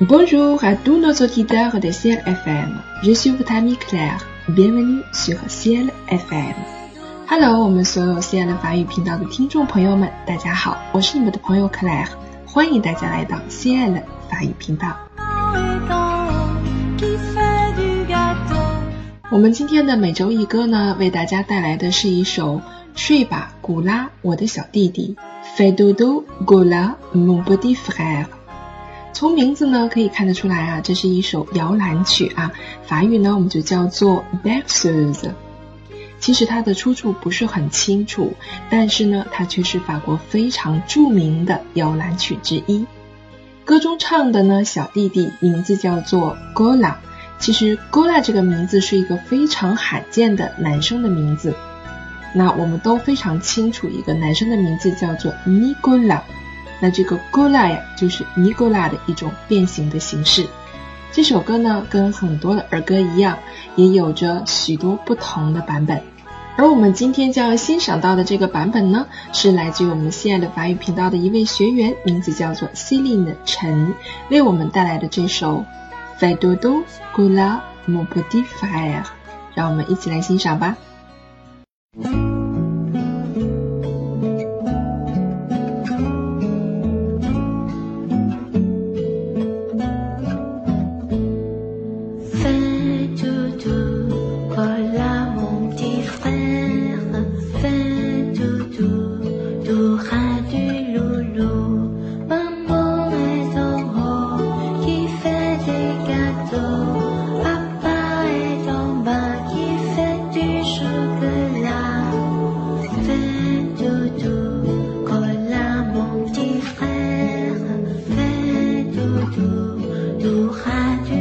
Bonjour à tous nos auditeurs de Ciel FM. Je suis votre amie Claire. Bienvenue sur Ciel FM. Hello，我们所有 Ciel 法语频道的听众朋友们，大家好，我是你们的朋友 Claire，欢迎大家来到 Ciel 法语频道。我们今天的每周一歌呢，为大家带来的是一首《睡吧，古拉，我的小弟弟》。Fais dodo, Gola, mon petit frère。从名字呢可以看得出来啊，这是一首摇篮曲啊。法语呢我们就叫做 berceuse。其实它的出处不是很清楚，但是呢它却是法国非常著名的摇篮曲之一。歌中唱的呢小弟弟名字叫做 Gola。其实 Gola 这个名字是一个非常罕见的男生的名字。那我们都非常清楚，一个男生的名字叫做 Nicola，那这个 Gola 呀，就是 Nicola 的一种变形的形式。这首歌呢，跟很多的儿歌一样，也有着许多不同的版本。而我们今天将要欣赏到的这个版本呢，是来自于我们心爱的法语频道的一位学员，名字叫做 Celine 陈，为我们带来的这首 f a d o d o Gola Mon Petit Fire 让我们一起来欣赏吧。渡汉江